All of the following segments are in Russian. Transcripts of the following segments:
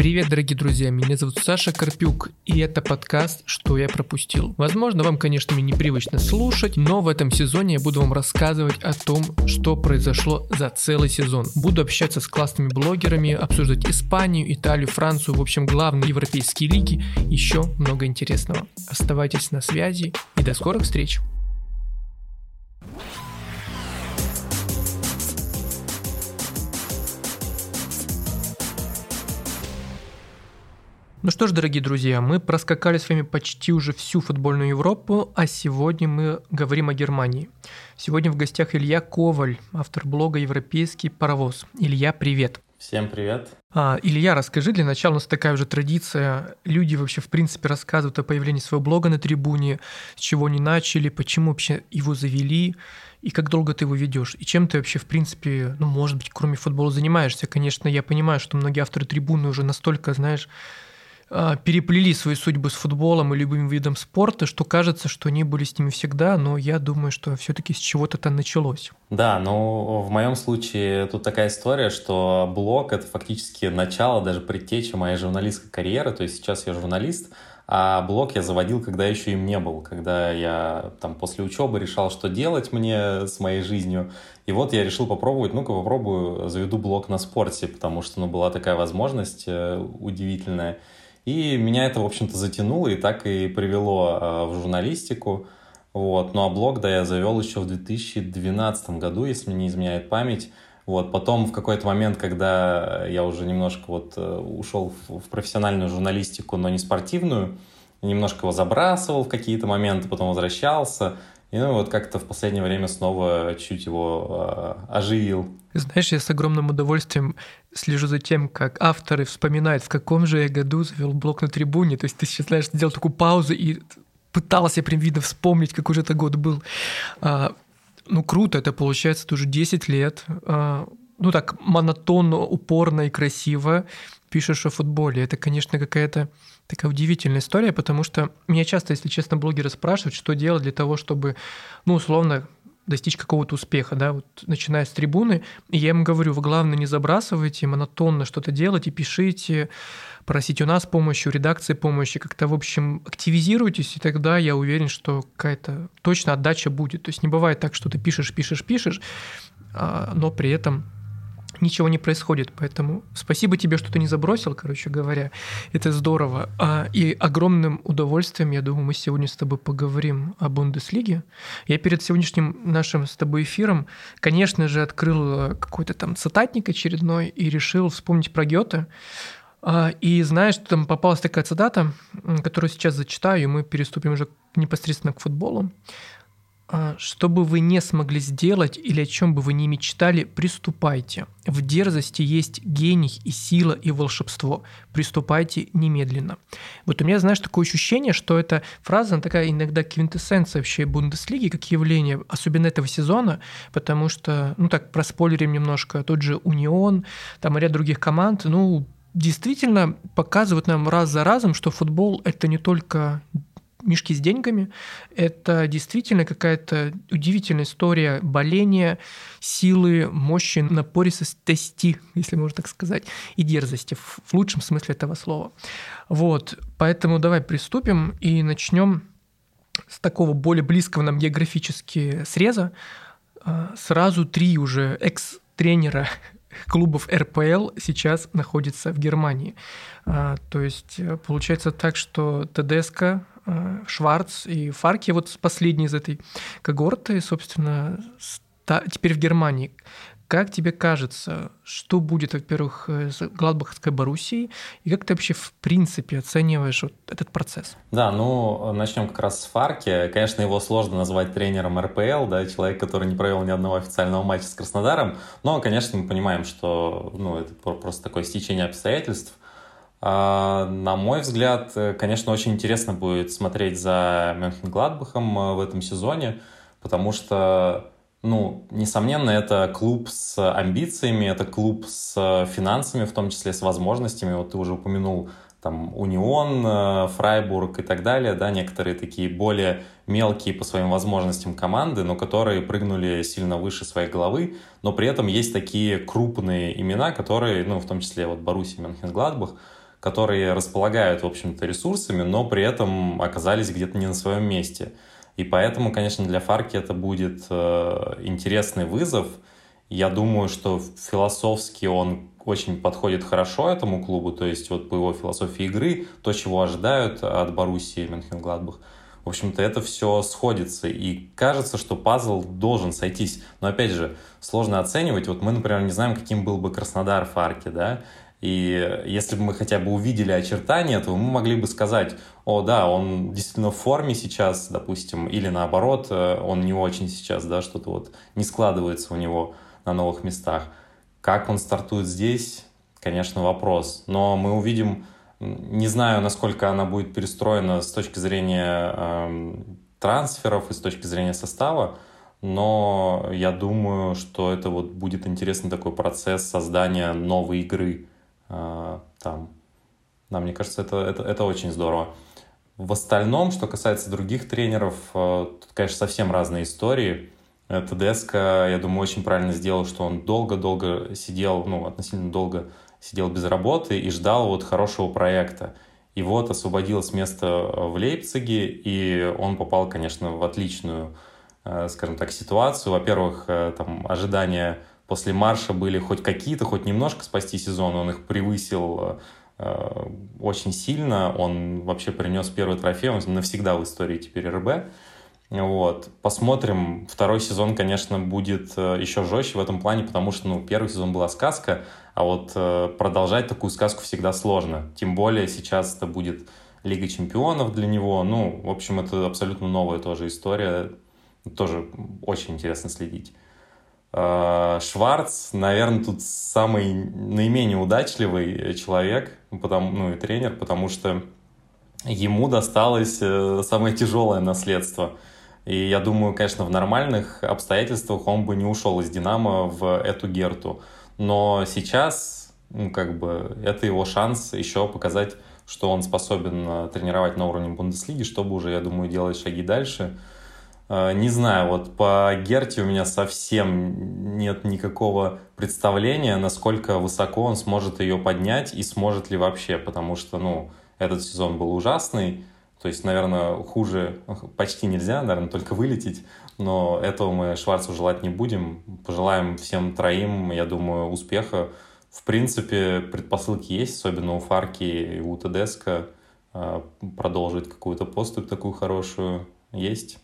Привет, дорогие друзья, меня зовут Саша Карпюк, и это подкаст «Что я пропустил». Возможно, вам, конечно, мне непривычно слушать, но в этом сезоне я буду вам рассказывать о том, что произошло за целый сезон. Буду общаться с классными блогерами, обсуждать Испанию, Италию, Францию, в общем, главные европейские лиги, еще много интересного. Оставайтесь на связи и до скорых встреч! Ну что ж, дорогие друзья, мы проскакали с вами почти уже всю футбольную Европу, а сегодня мы говорим о Германии. Сегодня в гостях Илья Коваль, автор блога «Европейский паровоз». Илья, привет. Всем привет. А, Илья, расскажи, для начала у нас такая уже традиция. Люди вообще, в принципе, рассказывают о появлении своего блога на трибуне, с чего они начали, почему вообще его завели, и как долго ты его ведешь, и чем ты вообще, в принципе, ну, может быть, кроме футбола занимаешься. Конечно, я понимаю, что многие авторы трибуны уже настолько, знаешь, переплели свои судьбы с футболом и любым видом спорта, что кажется, что они были с ними всегда, но я думаю, что все-таки с чего-то там началось. Да, ну в моем случае тут такая история, что блог это фактически начало, даже предтеча моей журналистской карьеры, то есть сейчас я журналист, а блог я заводил, когда еще им не был, когда я там после учебы решал, что делать мне с моей жизнью. И вот я решил попробовать, ну-ка попробую, заведу блог на спорте, потому что ну, была такая возможность э, удивительная. И меня это, в общем-то, затянуло и так и привело э, в журналистику. Вот. Ну а блог, да, я завел еще в 2012 году, если мне не изменяет память. Вот. Потом в какой-то момент, когда я уже немножко вот э, ушел в профессиональную журналистику, но не спортивную, немножко его забрасывал в какие-то моменты, потом возвращался. И ну вот как-то в последнее время снова чуть его э, оживил. Знаешь, я с огромным удовольствием слежу за тем, как авторы вспоминают, в каком же я году завел блог на трибуне. То есть ты сейчас, знаешь, сделал такую паузу и пытался прям видно вспомнить, какой же это год был. А, ну, круто, это получается тоже 10 лет. А, ну, так монотонно, упорно и красиво пишешь о футболе. Это, конечно, какая-то такая удивительная история, потому что меня часто, если честно, блогеры спрашивают, что делать для того, чтобы, ну, условно, достичь какого-то успеха, да, вот начиная с трибуны, и я им говорю, вы главное не забрасывайте, монотонно что-то делайте, пишите, просите у нас помощи, у редакции помощи, как-то, в общем, активизируйтесь, и тогда я уверен, что какая-то точно отдача будет. То есть не бывает так, что ты пишешь, пишешь, пишешь, а, но при этом ничего не происходит. Поэтому спасибо тебе, что ты не забросил, короче говоря. Это здорово. А, и огромным удовольствием, я думаю, мы сегодня с тобой поговорим о Бундеслиге. Я перед сегодняшним нашим с тобой эфиром, конечно же, открыл какой-то там цитатник очередной и решил вспомнить про Гёте. А, и знаешь, там попалась такая цитата, которую сейчас зачитаю, и мы переступим уже непосредственно к футболу. А, что бы вы не смогли сделать или о чем бы вы не мечтали, приступайте. В дерзости есть гений и сила и волшебство. Приступайте немедленно. Вот у меня, знаешь, такое ощущение, что эта фраза, она такая иногда квинтэссенция вообще Бундеслиги как явление, особенно этого сезона, потому что, ну так, проспойлерим немножко, тот же Унион, там ряд других команд, ну, действительно показывают нам раз за разом, что футбол — это не только мешки с деньгами. Это действительно какая-то удивительная история боления, силы, мощи, напористости, если можно так сказать, и дерзости в лучшем смысле этого слова. Вот, поэтому давай приступим и начнем с такого более близкого нам географически среза. А, сразу три уже экс-тренера клубов РПЛ сейчас находится в Германии. А, то есть э, получается так, что ТДСК Шварц и Фарки, вот последний из этой когорты, собственно, теперь в Германии. Как тебе кажется, что будет, во-первых, э, с Гладбахской Боруссией, и как ты вообще в принципе оцениваешь вот этот процесс? Да, ну, начнем как раз с Фарки. Конечно, его сложно назвать тренером РПЛ, да, человек, который не провел ни одного официального матча с Краснодаром, но, конечно, мы понимаем, что ну, это просто такое стечение обстоятельств. А, на мой взгляд, э, конечно, очень интересно будет смотреть за Мюнхен-Гладбахом э, в этом сезоне, потому что, ну, несомненно, это клуб с амбициями, это клуб с финансами, в том числе с возможностями. Вот ты уже упомянул там Унион, э, Фрайбург и так далее, да, некоторые такие более мелкие по своим возможностям команды, но которые прыгнули сильно выше своей головы, но при этом есть такие крупные имена, которые, ну, в том числе вот Боруссия Мюнхен-Гладбах, которые располагают, в общем-то, ресурсами, но при этом оказались где-то не на своем месте. И поэтому, конечно, для Фарки это будет э, интересный вызов. Я думаю, что философски он очень подходит хорошо этому клубу, то есть вот по его философии игры, то, чего ожидают от Боруссии Мюнхен-Гладбах, в общем-то, это все сходится, и кажется, что пазл должен сойтись. Но, опять же, сложно оценивать. Вот мы, например, не знаем, каким был бы Краснодар в Арке, да, и если бы мы хотя бы увидели очертания, то мы могли бы сказать, о, да, он действительно в форме сейчас, допустим, или наоборот, э, он не очень сейчас, да, что-то вот не складывается у него на новых местах. Как он стартует здесь, конечно, вопрос. Но мы увидим, не знаю, насколько она будет перестроена с точки зрения э, трансферов и с точки зрения состава, но я думаю, что это вот будет интересный такой процесс создания новой игры там. Да, мне кажется, это, это, это очень здорово. В остальном, что касается других тренеров, э, тут, конечно, совсем разные истории. ТДСК, я думаю, очень правильно сделал, что он долго-долго сидел, ну, относительно долго сидел без работы и ждал вот хорошего проекта. И вот освободилось место в Лейпциге, и он попал, конечно, в отличную, э, скажем так, ситуацию. Во-первых, э, там ожидания после марша были хоть какие-то, хоть немножко спасти сезон, он их превысил э, очень сильно, он вообще принес первый трофей, он навсегда в истории теперь РБ. Вот. Посмотрим. Второй сезон, конечно, будет э, еще жестче в этом плане, потому что, ну, первый сезон была сказка, а вот э, продолжать такую сказку всегда сложно. Тем более сейчас это будет Лига чемпионов для него. Ну, в общем, это абсолютно новая тоже история. Тоже очень интересно следить. Э, Шварц, наверное, тут самый наименее удачливый человек, потому, ну и тренер, потому что ему досталось э, самое тяжелое наследство. И я думаю, конечно, в нормальных обстоятельствах он бы не ушел из «Динамо» в эту Герту. Но сейчас, ну, как бы, это его шанс еще показать, что он способен э, тренировать на уровне Бундеслиги, чтобы уже, я думаю, делать шаги дальше – не знаю, вот по Герте у меня совсем нет никакого представления, насколько высоко он сможет ее поднять и сможет ли вообще, потому что, ну, этот сезон был ужасный, то есть, наверное, хуже почти нельзя, наверное, только вылететь, но этого мы Шварцу желать не будем. Пожелаем всем троим, я думаю, успеха. В принципе, предпосылки есть, особенно у Фарки и у Тедеско, э, продолжить какую-то поступь такую хорошую есть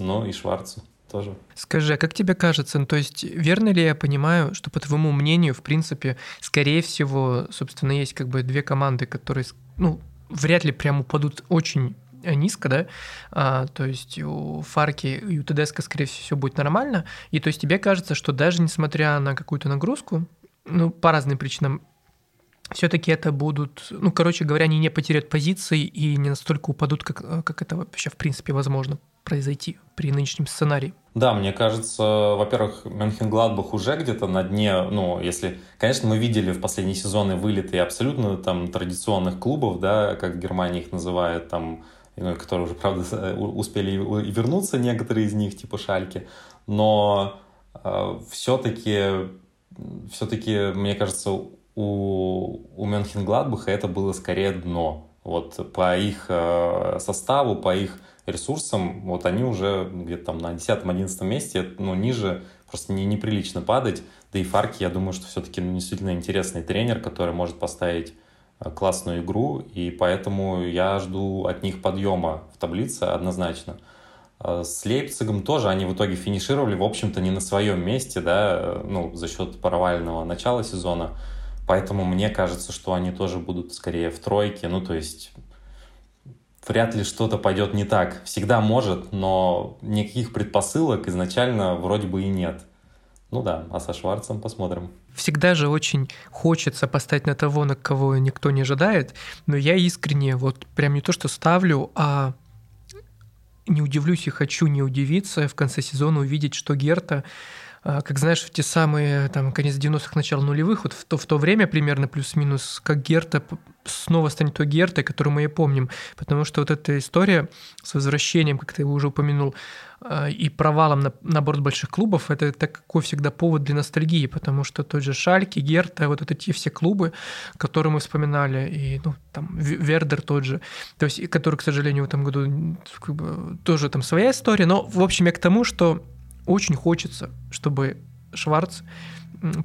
но и Шварцу тоже. Скажи, а как тебе кажется, ну, то есть верно ли я понимаю, что по твоему мнению, в принципе, скорее всего, собственно, есть как бы две команды, которые, ну, вряд ли прям упадут очень низко, да, а, то есть у Фарки и у ТДСК, скорее всего, все будет нормально, и то есть тебе кажется, что даже несмотря на какую-то нагрузку, ну, по разным причинам, все-таки это будут, ну, короче говоря, они не потеряют позиции и не настолько упадут, как, как это вообще в принципе возможно произойти при нынешнем сценарии? Да, мне кажется, во-первых, Мюнхен-Гладбах уже где-то на дне, ну, если, конечно, мы видели в последние сезоны вылеты абсолютно там традиционных клубов, да, как Германия их называет, там, ну, которые уже, правда, успели вернуться, некоторые из них, типа Шальки, но э, все-таки, все-таки, мне кажется, у, у Мюнхен-Гладбаха это было скорее дно. Вот по их э, составу, по их ресурсам, вот они уже где-то там на 10-11 месте, ну, ниже просто не, неприлично падать. Да и Фарки, я думаю, что все-таки ну, действительно интересный тренер, который может поставить э, классную игру, и поэтому я жду от них подъема в таблице однозначно. Э, с Лейпцигом тоже они в итоге финишировали, в общем-то, не на своем месте, да, э, ну, за счет провального начала сезона. Поэтому мне кажется, что они тоже будут скорее в тройке. Ну, то есть вряд ли что-то пойдет не так. Всегда может, но никаких предпосылок изначально вроде бы и нет. Ну да, а со Шварцем посмотрим. Всегда же очень хочется поставить на того, на кого никто не ожидает, но я искренне вот прям не то что ставлю, а не удивлюсь и хочу не удивиться в конце сезона увидеть, что Герта как знаешь, в те самые, там, конец 90-х, начало нулевых, вот в то, в то время примерно плюс-минус, как Герта снова станет той Гертой, которую мы и помним. Потому что вот эта история с возвращением, как ты уже упомянул, э, и провалом на, на борт больших клубов, это такой всегда повод для ностальгии, потому что тот же Шальки, Герта, вот это те все клубы, которые мы вспоминали, и ну, там Вердер тот же, то есть, который, к сожалению, в этом году как бы, тоже там своя история, но, в общем, я к тому, что очень хочется, чтобы Шварц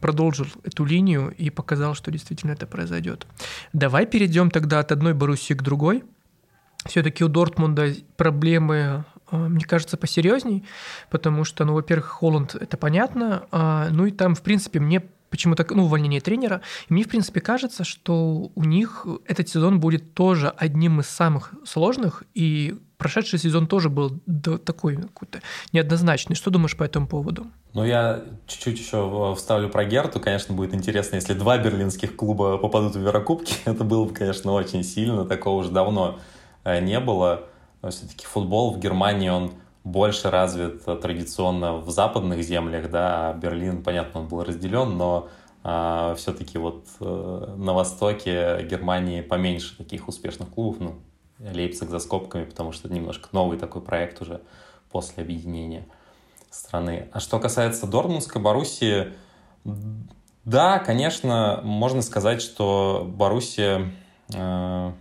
продолжил эту линию и показал, что действительно это произойдет. Давай перейдем тогда от одной Боруссии к другой. Все-таки у Дортмунда проблемы, э, мне кажется, посерьезней, потому что, ну, во-первых, Холланд, это понятно, а, ну и там, в принципе, мне почему-то, ну, увольнение тренера. И мне, в принципе, кажется, что у них этот сезон будет тоже одним из самых сложных, и прошедший сезон тоже был такой какой-то неоднозначный. Что думаешь по этому поводу? Ну, я чуть-чуть еще вставлю про Герту. Конечно, будет интересно, если два берлинских клуба попадут в Еврокубки. Это было бы, конечно, очень сильно. Такого уже давно э, не было. Все-таки футбол в Германии, он больше развит традиционно в западных землях, да, а Берлин, понятно, он был разделен, но а, все-таки вот а, на востоке Германии поменьше таких успешных клубов, ну, Лейпциг за скобками, потому что это немножко новый такой проект уже после объединения страны. А что касается Дортмундской Боруссии, да, конечно, можно сказать, что Боруссия, э,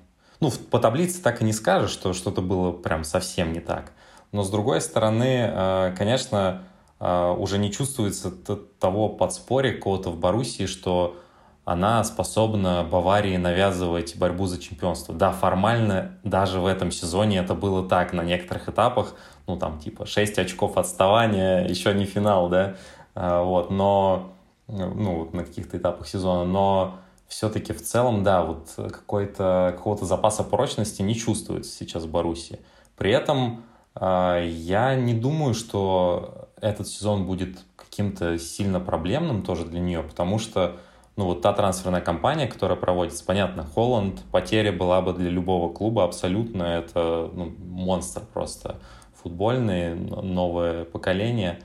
ну, по таблице так и не скажешь, что что-то было прям совсем не так. Но с другой стороны, э, конечно, э, уже не чувствуется того подспорья какого-то в Боруссии, что она способна Баварии навязывать борьбу за чемпионство. Да, формально даже в этом сезоне это было так на некоторых этапах, ну там типа 6 очков отставания, еще не финал, да, э, вот, но, ну, на каких-то этапах сезона, но все-таки в целом, да, вот какой-то, какого-то запаса прочности не чувствуется сейчас в Боруссии. При этом я не думаю, что этот сезон будет каким-то сильно проблемным тоже для нее, потому что ну вот та трансферная кампания, которая проводится, понятно, Холланд, потеря была бы для любого клуба абсолютно, это ну, монстр просто футбольный, новое поколение,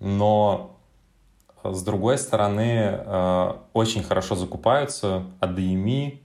но с другой стороны, э, очень хорошо закупаются Адеми,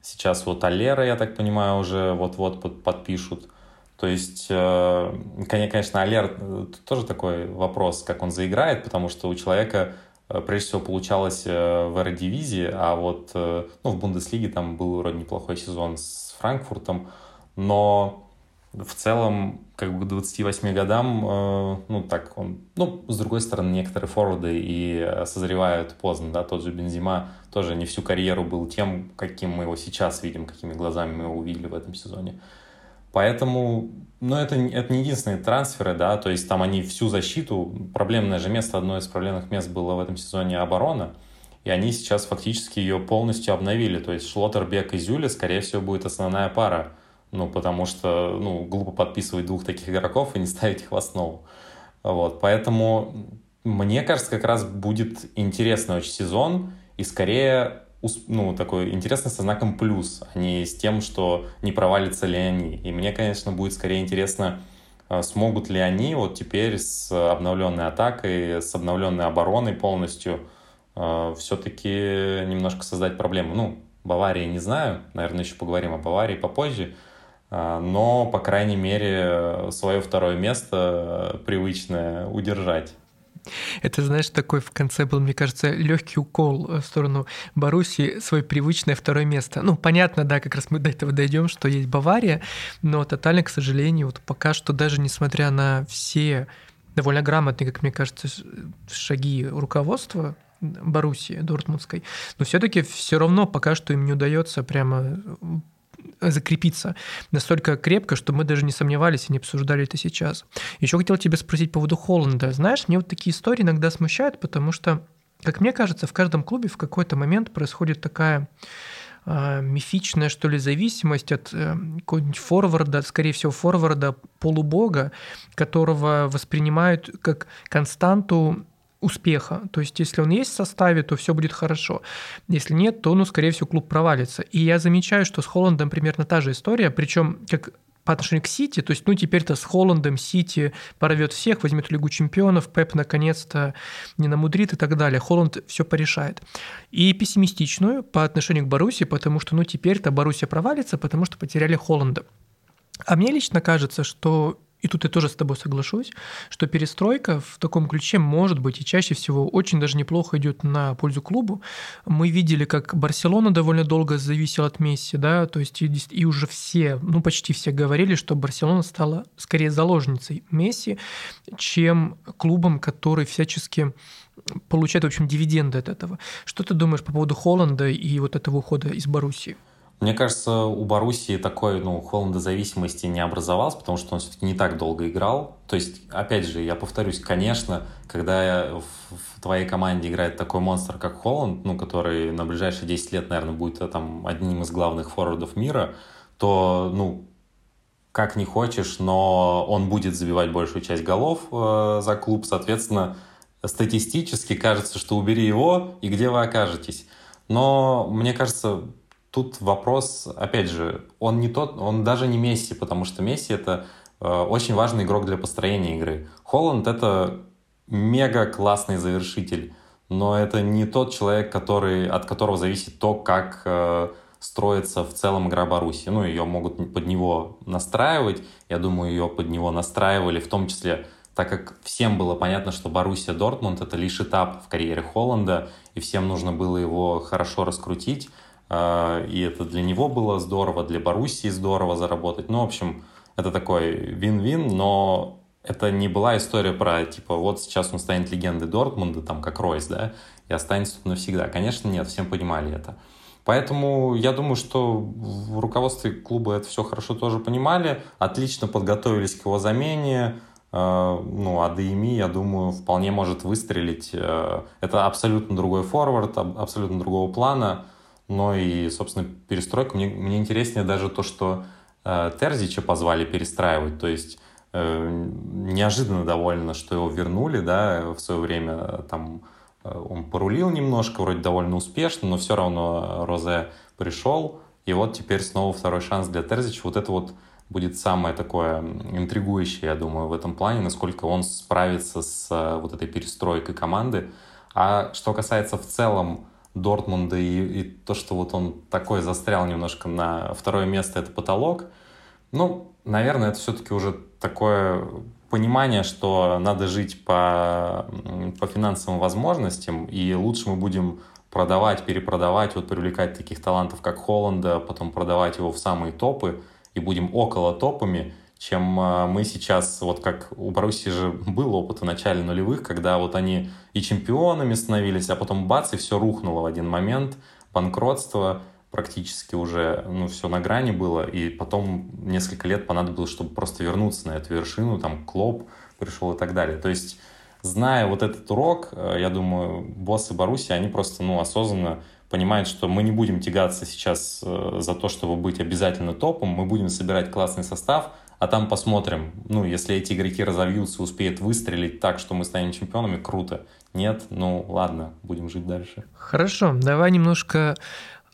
сейчас вот Алера, я так понимаю, уже вот-вот подпишут, то есть, э, конечно, Алер э, тоже такой вопрос, как он заиграет, потому что у человека э, прежде всего получалось в Эрдивизии, а вот ну, в Бундеслиге там был вроде неплохой сезон с Франкфуртом, но в целом, как бы к 28 годам, ну, так он, ну, с другой стороны, некоторые форварды и созревают поздно, да, тот же Бензима тоже не всю карьеру был тем, каким мы его сейчас видим, какими глазами мы его увидели в этом сезоне. Поэтому, ну, это, это не единственные трансферы, да, то есть там они всю защиту, проблемное же место, одно из проблемных мест было в этом сезоне оборона, и они сейчас фактически ее полностью обновили, то есть Шлоттербек и Зюля, скорее всего, будет основная пара, ну, потому что, ну, глупо подписывать двух таких игроков и не ставить их в основу. Вот, поэтому мне кажется, как раз будет интересный очень сезон, и скорее ну, такой интересный со знаком плюс, а не с тем, что не провалится ли они. И мне, конечно, будет скорее интересно, а, смогут ли они вот теперь с обновленной атакой, с обновленной обороной полностью а, все-таки немножко создать проблему. Ну, Баварии не знаю, наверное, еще поговорим о Баварии попозже, а, но, по крайней мере, свое второе место привычное удержать. Это, знаешь, такой в конце был, мне кажется, легкий укол в сторону Баруси, свое привычное второе место. Ну, понятно, да, как раз мы до этого дойдем, что есть Бавария, но тотально, к сожалению, вот пока что даже несмотря на все довольно грамотные, как мне кажется, шаги руководства Боруссии Дортмундской, но все-таки все равно пока что им не удается прямо закрепиться настолько крепко, что мы даже не сомневались и не обсуждали это сейчас. Еще хотел тебя спросить по поводу Холланда. Знаешь, мне вот такие истории иногда смущают, потому что, как мне кажется, в каждом клубе в какой-то момент происходит такая э, мифичная, что ли, зависимость от э, какого-нибудь форварда, скорее всего, форварда полубога, которого воспринимают как константу успеха. То есть, если он есть в составе, то все будет хорошо. Если нет, то, ну, скорее всего, клуб провалится. И я замечаю, что с Холландом примерно та же история, причем как по отношению к Сити, то есть, ну, теперь-то с Холландом Сити порвет всех, возьмет Лигу чемпионов, Пеп наконец-то не намудрит и так далее. Холланд все порешает. И пессимистичную по отношению к Баруси, потому что, ну, теперь-то Боруссия провалится, потому что потеряли Холланда. А мне лично кажется, что и тут я тоже с тобой соглашусь, что перестройка в таком ключе может быть и чаще всего очень даже неплохо идет на пользу клубу. Мы видели, как Барселона довольно долго зависела от Месси, да, то есть и, и уже все, ну почти все говорили, что Барселона стала скорее заложницей Месси, чем клубом, который всячески получает, в общем, дивиденды от этого. Что ты думаешь по поводу Холланда и вот этого ухода из Боруссии? Мне кажется, у Боруссии такой, ну, холодозависимости не образовалось, потому что он все-таки не так долго играл. То есть, опять же, я повторюсь, конечно, когда в твоей команде играет такой монстр, как Холланд, ну, который на ближайшие 10 лет, наверное, будет э, там одним из главных форвардов мира, то, ну, как не хочешь, но он будет забивать большую часть голов э, за клуб, соответственно, статистически кажется, что убери его, и где вы окажетесь. Но мне кажется, тут вопрос, опять же, он не тот, он даже не Месси, потому что Месси это э, очень важный игрок для построения игры. Холланд это мега классный завершитель, но это не тот человек, который, от которого зависит то, как э, строится в целом игра Баруси. Ну, ее могут под него настраивать. Я думаю, ее под него настраивали, в том числе, так как всем было понятно, что Боруссия Дортмунд — это лишь этап в карьере Холланда, и всем нужно было его хорошо раскрутить. А, и это для него было здорово, для Боруссии здорово заработать. Ну, в общем, это такой вин-вин, но это не была история про, типа, вот сейчас он станет легендой Дортмунда, там, как Ройс, да, и останется тут навсегда. Конечно, нет, всем понимали это. Поэтому я думаю, что в руководстве клуба это все хорошо тоже понимали, отлично подготовились к его замене. А, ну, АДМИ, я думаю, вполне может выстрелить. Э, это абсолютно другой форвард, абсолютно другого плана но и, собственно, перестройка. Мне, мне интереснее даже то, что э, Терзича позвали перестраивать, то есть э, неожиданно довольно, что его вернули, да, в свое время там э, он порулил немножко, вроде довольно успешно, но все равно Розе пришел, и вот теперь снова второй шанс для Терзича. Вот это вот будет самое такое интригующее, я думаю, в этом плане, насколько он справится с э, вот этой перестройкой команды. А что касается в целом Дортмунда и, и то, что вот он такой застрял немножко на второе место, это потолок. Ну, наверное, это все-таки уже такое понимание, что надо жить по, по финансовым возможностям, и лучше мы будем продавать, перепродавать, вот привлекать таких талантов, как Холланда, потом продавать его в самые топы, и будем около топами, чем а, мы сейчас, вот как у Боруссии же был опыт в начале нулевых, когда вот они и чемпионами становились, а потом бац, и все рухнуло в один момент, банкротство практически уже, ну, все на грани было, и потом несколько лет понадобилось, чтобы просто вернуться на эту вершину, там, Клоп пришел и так далее. То есть, зная вот этот урок, э, я думаю, боссы Баруси, они просто, ну, осознанно понимают, что мы не будем тягаться сейчас э, за то, чтобы быть обязательно топом, мы будем собирать классный состав – а там посмотрим. Ну, если эти игроки разовьются, успеют выстрелить так, что мы станем чемпионами, круто. Нет, ну ладно, будем жить дальше. Хорошо, давай немножко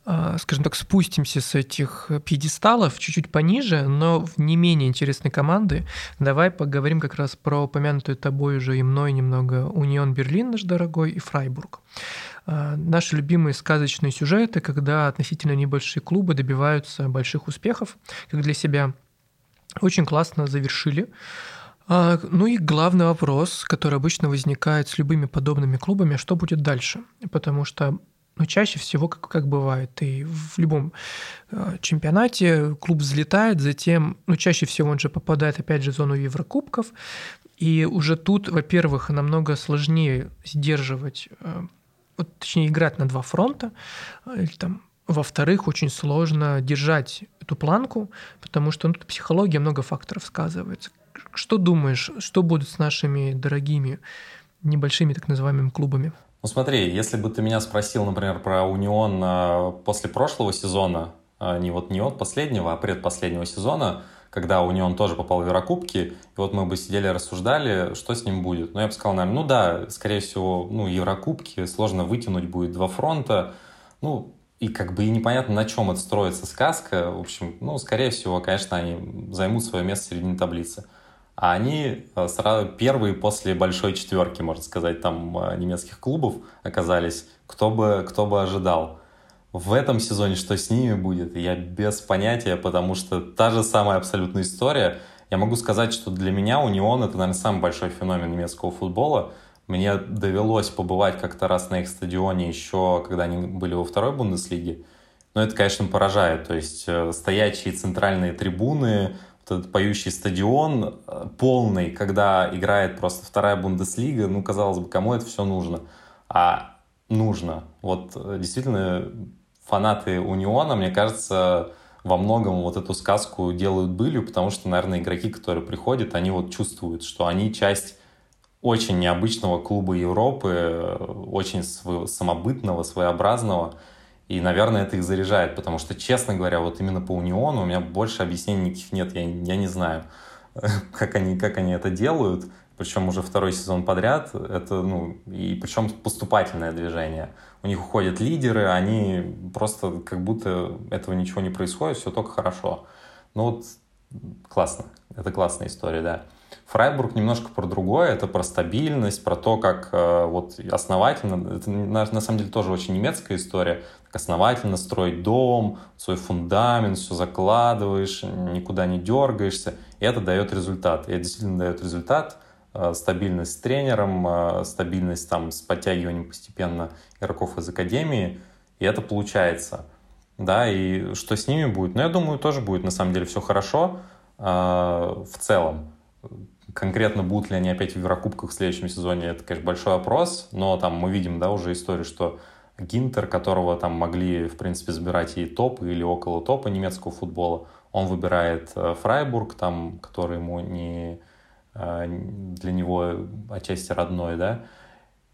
а, скажем так, спустимся с этих пьедесталов чуть-чуть пониже, но в не менее интересной команды. Давай поговорим как раз про упомянутую тобой уже и мной немного Унион Берлин наш дорогой и Фрайбург. А, наши любимые сказочные сюжеты, когда относительно небольшие клубы добиваются больших успехов, как для себя – очень классно завершили. А, ну и главный вопрос, который обычно возникает с любыми подобными клубами, что будет дальше? Потому что ну, чаще всего, как, как бывает, и в любом э, чемпионате клуб взлетает, затем, ну, чаще всего он же попадает, опять же, в зону Еврокубков, и уже тут, во-первых, намного сложнее сдерживать, вот, точнее, играть на два фронта, или там во-вторых, очень сложно держать эту планку, потому что ну, тут психология много факторов сказывается. Что думаешь, что будет с нашими дорогими небольшими так называемыми клубами? Ну смотри, если бы ты меня спросил, например, про Унион а, после прошлого сезона, а, не вот не от последнего, а предпоследнего сезона, когда Унион тоже попал в Еврокубки, и вот мы бы сидели рассуждали, что с ним будет. Ну, я бы сказал, наверное, ну да, скорее всего, ну, Еврокубки, сложно вытянуть будет два фронта. Ну, и как бы и непонятно, на чем это строится сказка. В общем, ну, скорее всего, конечно, они займут свое место в середине таблицы. А они э, сразу первые после большой четверки, можно сказать, там э, немецких клубов оказались. Кто бы, кто бы ожидал. В этом сезоне что с ними будет, я без понятия, потому что та же самая абсолютная история. Я могу сказать, что для меня Унион это, наверное, самый большой феномен немецкого футбола. Мне довелось побывать как-то раз на их стадионе еще, когда они были во второй Бундеслиге. Но это, конечно, поражает. То есть э, стоячие центральные трибуны, этот поющий стадион э, полный, когда играет просто вторая Бундеслига, ну, казалось бы, кому это все нужно? А нужно. Вот э, действительно фанаты Униона, мне кажется, во многом вот эту сказку делают былью, потому что, наверное, игроки, которые приходят, они вот чувствуют, что они часть очень необычного клуба Европы, очень самобытного, своеобразного, и, наверное, это их заряжает, потому что, честно говоря, вот именно по Униону у меня больше объяснений никаких нет. Я, я не знаю, как они, как они это делают. Причем уже второй сезон подряд. Это, ну, и причем поступательное движение. У них уходят лидеры, они просто как будто этого ничего не происходит, все только хорошо. Ну вот классно. Это классная история, да. Фрайбург немножко про другое, это про стабильность, про то, как э, вот основательно, это на, на самом деле тоже очень немецкая история, как основательно строить дом, свой фундамент, все закладываешь, никуда не дергаешься, и это дает результат. И это действительно дает результат, э, стабильность с тренером, э, стабильность там с подтягиванием постепенно игроков из академии, и это получается. Да, и что с ними будет? Ну, я думаю, тоже будет на самом деле все хорошо э, в целом Конкретно будут ли они опять в Еврокубках в следующем сезоне, это, конечно, большой вопрос, но там мы видим, да, уже историю, что Гинтер, которого там могли, в принципе, забирать и топ, или около топа немецкого футбола, он выбирает э, Фрайбург, там, который ему не э, для него отчасти родной, да,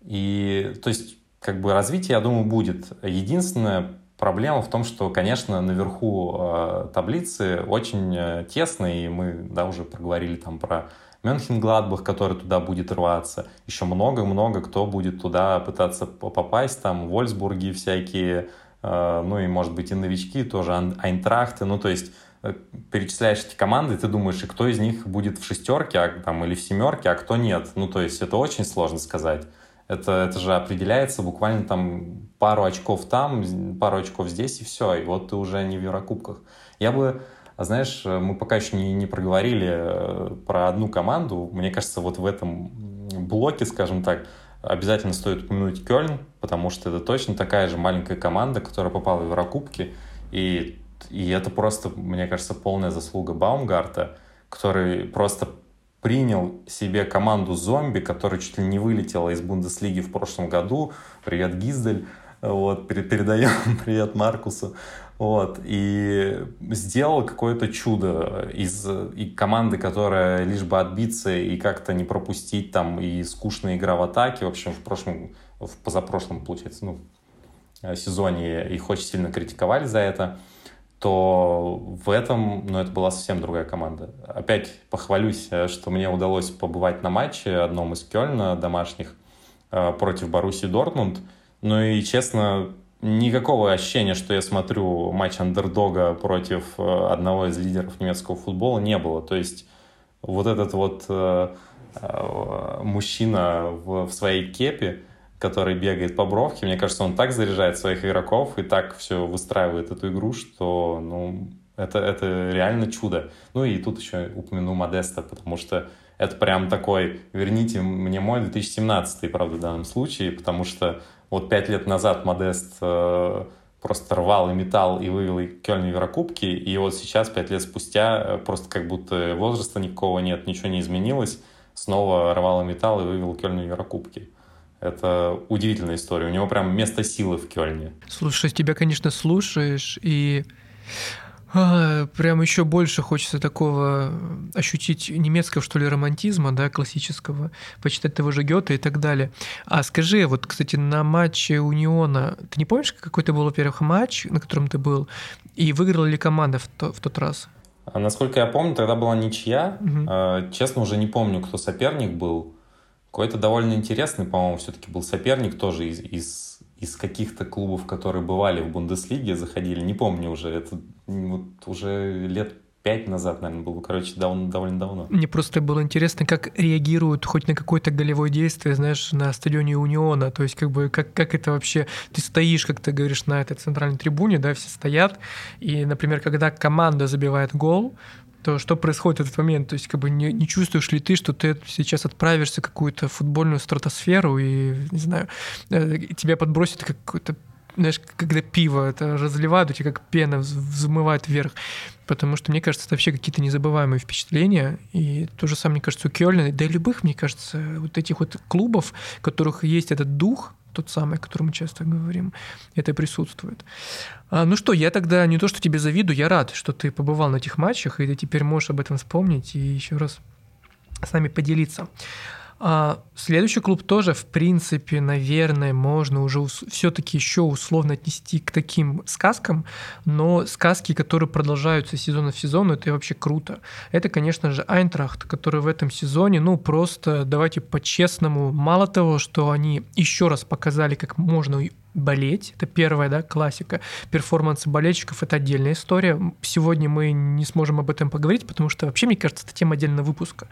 и, то есть, как бы развитие, я думаю, будет. Единственная проблема в том, что, конечно, наверху э, таблицы очень э, тесно, и мы, да, уже проговорили там про Мюнхен-Гладбах, который туда будет рваться. Еще много-много кто будет туда пытаться попасть. Там Вольсбурги всякие, э, ну и, может быть, и новички тоже, Айнтрахты. Ну, то есть э, перечисляешь эти команды, ты думаешь, и кто из них будет в шестерке а, там, или в семерке, а кто нет. Ну, то есть это очень сложно сказать. Это, это же определяется буквально там пару очков там, пару очков здесь, и все. И вот ты уже не в Еврокубках. Я бы знаешь, мы пока еще не, не проговорили э, про одну команду. Мне кажется, вот в этом блоке, скажем так, обязательно стоит упомянуть Кёльн, потому что это точно такая же маленькая команда, которая попала в Еврокубки. И, и это просто, мне кажется, полная заслуга Баумгарта, который просто принял себе команду зомби, которая чуть ли не вылетела из Бундеслиги в прошлом году. Привет, Гиздель. Вот, передаем привет Маркусу. Вот, и сделал какое-то чудо из и команды, которая лишь бы отбиться и как-то не пропустить там и скучная игра в атаке. В общем, в прошлом, в позапрошлом, получается, ну, сезоне их очень сильно критиковали за это то в этом, ну, это была совсем другая команда. Опять похвалюсь, что мне удалось побывать на матче одном из Кёльна домашних э, против Боруссии Дортмунд. Ну и, честно, никакого ощущения, что я смотрю матч андердога против э, одного из лидеров немецкого футбола, не было. То есть вот этот вот э, э, мужчина в своей кепе, который бегает по бровке, мне кажется, он так заряжает своих игроков и так все выстраивает эту игру, что ну, это, это реально чудо. Ну и тут еще упомяну Модеста, потому что это прям такой, верните мне мой 2017, правда, в данном случае, потому что вот пять лет назад Модест э, просто рвал и металл и вывел Кёльн в Еврокубки, и вот сейчас, пять лет спустя, э, просто как будто возраста никакого нет, ничего не изменилось, снова рвал и металл и вывел Кёльн в Еврокубки. Это удивительная история. У него прям место силы в Кёльне. Слушай, тебя, конечно, слушаешь, и а, прям еще больше хочется такого ощутить немецкого, что ли, романтизма, да, классического, почитать того же Гёте и так далее. А скажи, вот, кстати, на матче Униона, ты не помнишь, какой то был, во-первых, матч, на котором ты был, и выиграла ли команда в, то, в тот раз? А, насколько я помню, тогда была ничья. Угу. Честно, уже не помню, кто соперник был. Какой-то довольно интересный, по-моему, все-таки был соперник тоже из, из из каких-то клубов, которые бывали в Бундеслиге, заходили, не помню уже, это вот уже лет пять назад, наверное, было, короче, довольно, довольно давно. Мне просто было интересно, как реагируют хоть на какое-то голевое действие, знаешь, на стадионе Униона, то есть как бы как, как это вообще, ты стоишь, как ты говоришь, на этой центральной трибуне, да, все стоят, и, например, когда команда забивает гол, то что происходит в этот момент? То есть как бы не, не чувствуешь ли ты, что ты сейчас отправишься в какую-то футбольную стратосферу и, не знаю, э, тебя подбросит какой-то знаешь, когда пиво это разливают, у тебя как пена взмывает вверх. Потому что, мне кажется, это вообще какие-то незабываемые впечатления. И то же самое, мне кажется, у Кёльна, да и любых, мне кажется, вот этих вот клубов, в которых есть этот дух, тот самый, о котором мы часто говорим, это присутствует. А, ну что, я тогда не то, что тебе завидую, я рад, что ты побывал на этих матчах, и ты теперь можешь об этом вспомнить и еще раз с нами поделиться. А следующий клуб тоже, в принципе, наверное, можно уже все-таки еще условно отнести к таким сказкам, но сказки, которые продолжаются сезона в сезон, это вообще круто. Это, конечно же, Айнтрахт, который в этом сезоне, ну, просто, давайте по-честному, мало того, что они еще раз показали, как можно болеть. Это первая, да, классика. Перформансы болельщиков — это отдельная история. Сегодня мы не сможем об этом поговорить, потому что вообще, мне кажется, это тема отдельного выпуска.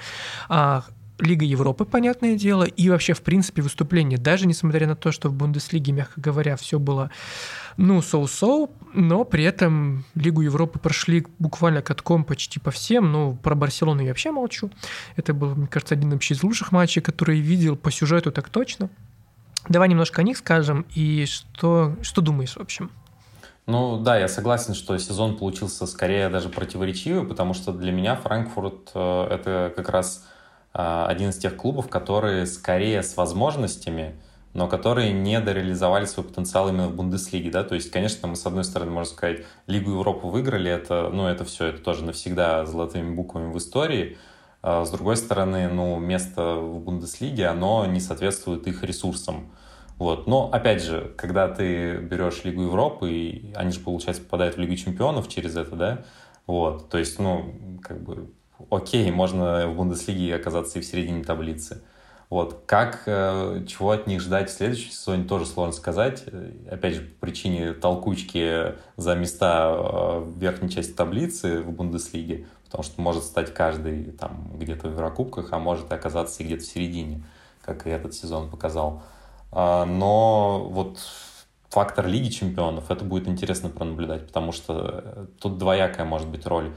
А Лига Европы, понятное дело, и вообще, в принципе, выступление. Даже несмотря на то, что в Бундеслиге, мягко говоря, все было, ну, соу-соу, но при этом Лигу Европы прошли буквально катком почти по всем. Ну, про Барселону я вообще молчу. Это был, мне кажется, один вообще из лучших матчей, который видел по сюжету так точно. Давай немножко о них скажем, и что, что думаешь, в общем? Ну да, я согласен, что сезон получился скорее даже противоречивый, потому что для меня Франкфурт э, это как раз один из тех клубов, которые скорее с возможностями, но которые не дореализовали свой потенциал именно в Бундеслиге, да, то есть, конечно, мы, с одной стороны, можно сказать, Лигу Европы выиграли, это, ну, это все, это тоже навсегда золотыми буквами в истории, а с другой стороны, ну, место в Бундеслиге, оно не соответствует их ресурсам, вот. Но, опять же, когда ты берешь Лигу Европы, и они же, получается, попадают в Лигу Чемпионов через это, да, вот, то есть, ну, как бы окей, можно в Бундеслиге оказаться и в середине таблицы. Вот. Как, э, чего от них ждать в следующем сезоне, тоже сложно сказать. Опять же, по причине толкучки за места э, в верхней части таблицы в Бундеслиге, потому что может стать каждый там где-то в Еврокубках, а может оказаться и где-то в середине, как и этот сезон показал. А, но вот фактор Лиги Чемпионов, это будет интересно пронаблюдать, потому что тут двоякая может быть роль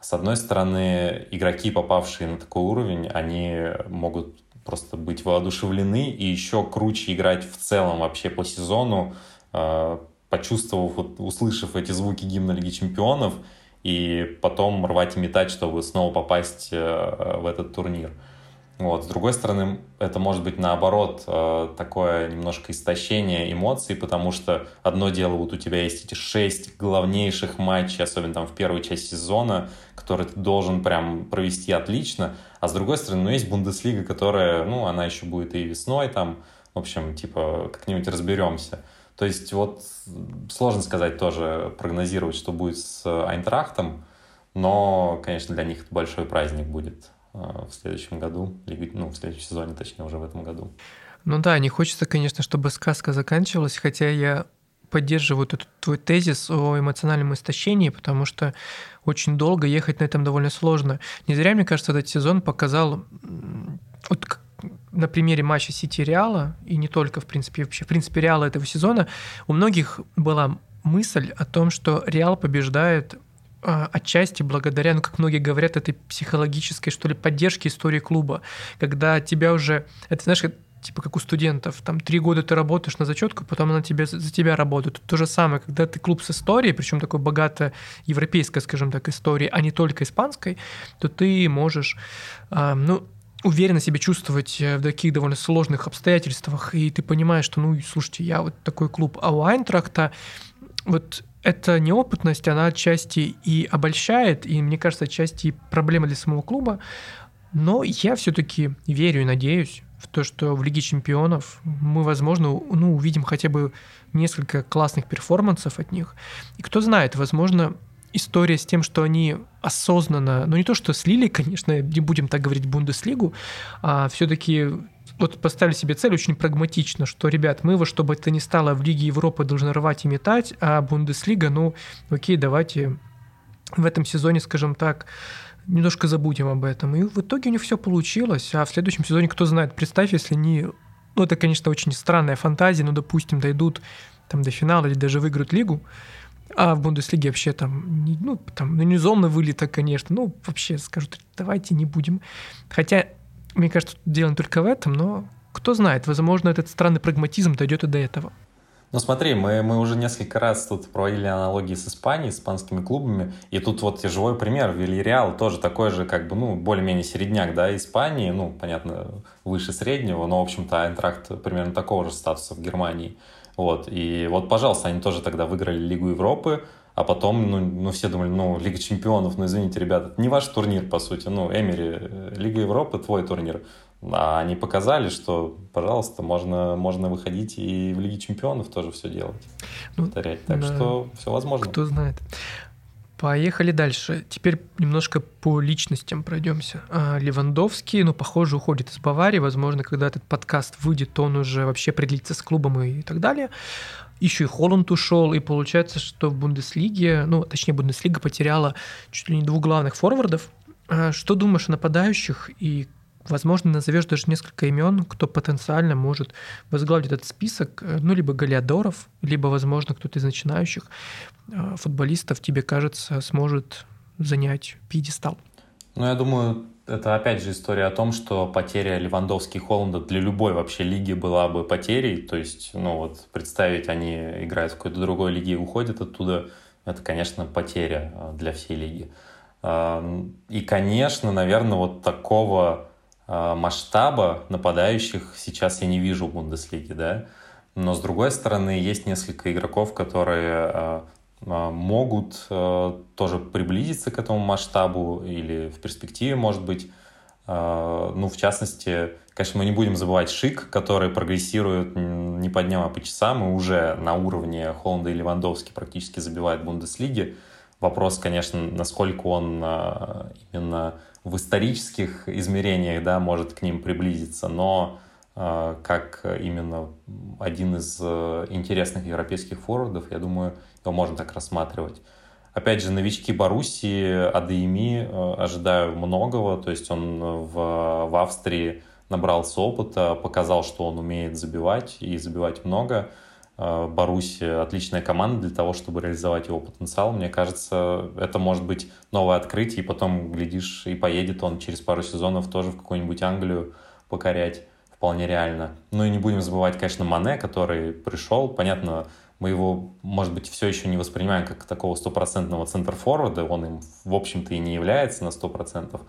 с одной стороны, игроки, попавшие на такой уровень, они могут просто быть воодушевлены и еще круче играть в целом вообще по сезону, э, почувствовав, вот, услышав эти звуки гимна Лиги Чемпионов, и потом рвать и метать, чтобы снова попасть э, в этот турнир. Вот. С другой стороны, это может быть наоборот э, такое немножко истощение эмоций, потому что одно дело, вот у тебя есть эти шесть главнейших матчей, особенно там в первой части сезона, которые ты должен прям провести отлично, а с другой стороны, ну, есть Бундеслига, которая, ну, она еще будет и весной там, в общем, типа, как-нибудь разберемся. То есть вот сложно сказать тоже, прогнозировать, что будет с Айнтрахтом, но, конечно, для них это большой праздник будет. А, в следующем году, ну, в следующем сезоне, точнее, уже в этом году. Ну да, не хочется, конечно, чтобы сказка заканчивалась, хотя я поддерживаю этот твой тезис о эмоциональном истощении, потому что очень долго ехать на этом довольно сложно. Не зря, мне кажется, этот сезон показал вот на примере матча Сити Реала, и не только, в принципе, вообще, в принципе, Реала этого сезона, у многих была мысль о том, что Реал побеждает отчасти благодаря, ну, как многие говорят, этой психологической, что ли, поддержке истории клуба, когда тебя уже, это, знаешь, типа как у студентов, там три года ты работаешь на зачетку, потом она тебе, за тебя работает. То же самое, когда ты клуб с историей, причем такой богато европейской, скажем так, истории, а не только испанской, то ты можешь, э, ну, уверенно себя чувствовать э, в таких довольно сложных обстоятельствах, и ты понимаешь, что, ну, слушайте, я вот такой клуб, а у Айнтрахта. Вот эта неопытность, она отчасти и обольщает, и, мне кажется, отчасти и проблема для самого клуба. Но я все-таки верю и надеюсь в то, что в Лиге чемпионов мы, возможно, ну, увидим хотя бы несколько классных перформансов от них. И кто знает, возможно, история с тем, что они осознанно, ну не то, что слили, конечно, не будем так говорить Бундеслигу, а все-таки вот поставили себе цель очень прагматично, что, ребят, мы во что бы это ни стало в Лиге Европы должны рвать и метать, а Бундеслига, ну, окей, давайте в этом сезоне, скажем так, немножко забудем об этом. И в итоге у них все получилось, а в следующем сезоне, кто знает, представь, если они... Ну, это, конечно, очень странная фантазия, но, допустим, дойдут там до финала или даже выиграют лигу, а в Бундеслиге вообще там, ну, там, ну, не зона вылета, конечно, ну, вообще скажут, давайте не будем. Хотя мне кажется, дело не только в этом, но кто знает, возможно, этот странный прагматизм дойдет и до этого. Ну смотри, мы, мы уже несколько раз тут проводили аналогии с Испанией, с испанскими клубами, и тут вот живой пример, Вильяреал тоже такой же, как бы, ну, более-менее середняк, да, Испании, ну, понятно, выше среднего, но, в общем-то, Айнтракт примерно такого же статуса в Германии. Вот, и вот, пожалуйста, они тоже тогда выиграли Лигу Европы, а потом, ну, ну, все думали, ну, Лига Чемпионов, ну, извините, ребята, это не ваш турнир, по сути. Ну, Эмери, э, Лига Европы, твой турнир. А они показали, что, пожалуйста, можно, можно выходить и в Лиге Чемпионов тоже все делать, ну, повторять. Так да. что все возможно. Кто знает. Поехали дальше. Теперь немножко по личностям пройдемся. А, Левандовский, ну, похоже, уходит из Баварии. Возможно, когда этот подкаст выйдет, он уже вообще определится с клубом и так далее еще и Холланд ушел, и получается, что в Бундеслиге, ну, точнее, Бундеслига потеряла чуть ли не двух главных форвардов. А что думаешь о нападающих и Возможно, назовешь даже несколько имен, кто потенциально может возглавить этот список, ну, либо Галиадоров, либо, возможно, кто-то из начинающих а, футболистов, тебе кажется, сможет занять пьедестал. Ну, я думаю, это опять же история о том, что потеря Левандовски Холланда для любой вообще лиги была бы потерей. То есть, ну вот, представить, они играют в какой-то другой лиге и уходят оттуда, это, конечно, потеря а, для всей лиги. И, конечно, наверное, вот такого масштаба нападающих сейчас я не вижу в Бундеслиге, да. Но, с другой стороны, есть несколько игроков, которые могут э, тоже приблизиться к этому масштабу или в перспективе, может быть. Ну, в частности, конечно, мы не будем забывать Шик, который прогрессирует не по дням, а по часам, и уже на уровне Холланда и Левандовски практически забивает Бундеслиги. Вопрос, конечно, насколько он именно в исторических измерениях да, может к ним приблизиться, но как именно один из э, интересных европейских форвардов, я думаю, его можно так рассматривать. Опять же, новички Баруси, АДМИ э, ожидаю многого, то есть он в, в Австрии набрался опыта, показал, что он умеет забивать и забивать много. Э, Баруси отличная команда для того, чтобы реализовать его потенциал. Мне кажется, это может быть новое открытие, и потом, глядишь, и поедет он через пару сезонов тоже в какую-нибудь Англию покорять. Вполне реально. Ну и не будем забывать, конечно, Мане, который пришел. Понятно, мы его, может быть, все еще не воспринимаем как такого стопроцентного центр-форварда, он им, в общем-то, и не является на сто процентов,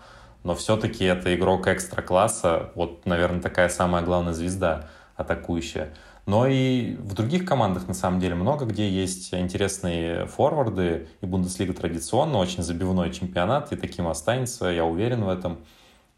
но все-таки это игрок экстра-класса, вот, наверное, такая самая главная звезда атакующая. Но и в других командах, на самом деле, много где есть интересные форварды, и Бундеслига традиционно очень забивной чемпионат, и таким останется, я уверен в этом.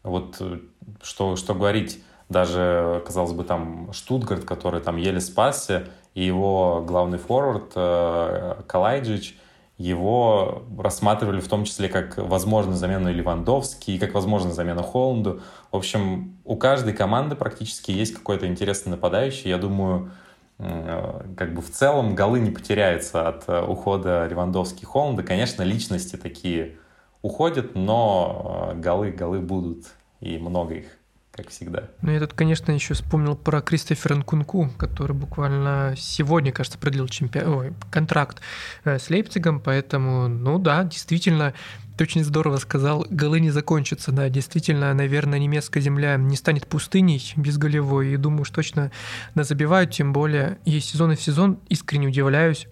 Вот э, что, что говорить, даже, казалось бы, там Штутгарт, который там еле спасся, и его главный форвард э, Калайджич, его рассматривали в том числе как возможную замену Левандовски и как возможную замену Холланду. В общем, у каждой команды практически есть какой-то интересный нападающий. Я думаю, э, как бы в целом голы не потеряются от э, ухода Левандовски и Холланда. Конечно, личности такие уходят, но голы, голы будут, и много их как всегда. Ну, я тут, конечно, еще вспомнил про Кристофера Нкунку, который буквально сегодня, кажется, продлил чемпи... Ой, контракт э, с Лейпцигом, поэтому, ну да, действительно, ты очень здорово сказал, голы не закончатся, да, действительно, наверное, немецкая земля не станет пустыней без голевой, и думаю, что точно забивают, тем более, и сезон и в сезон искренне удивляюсь,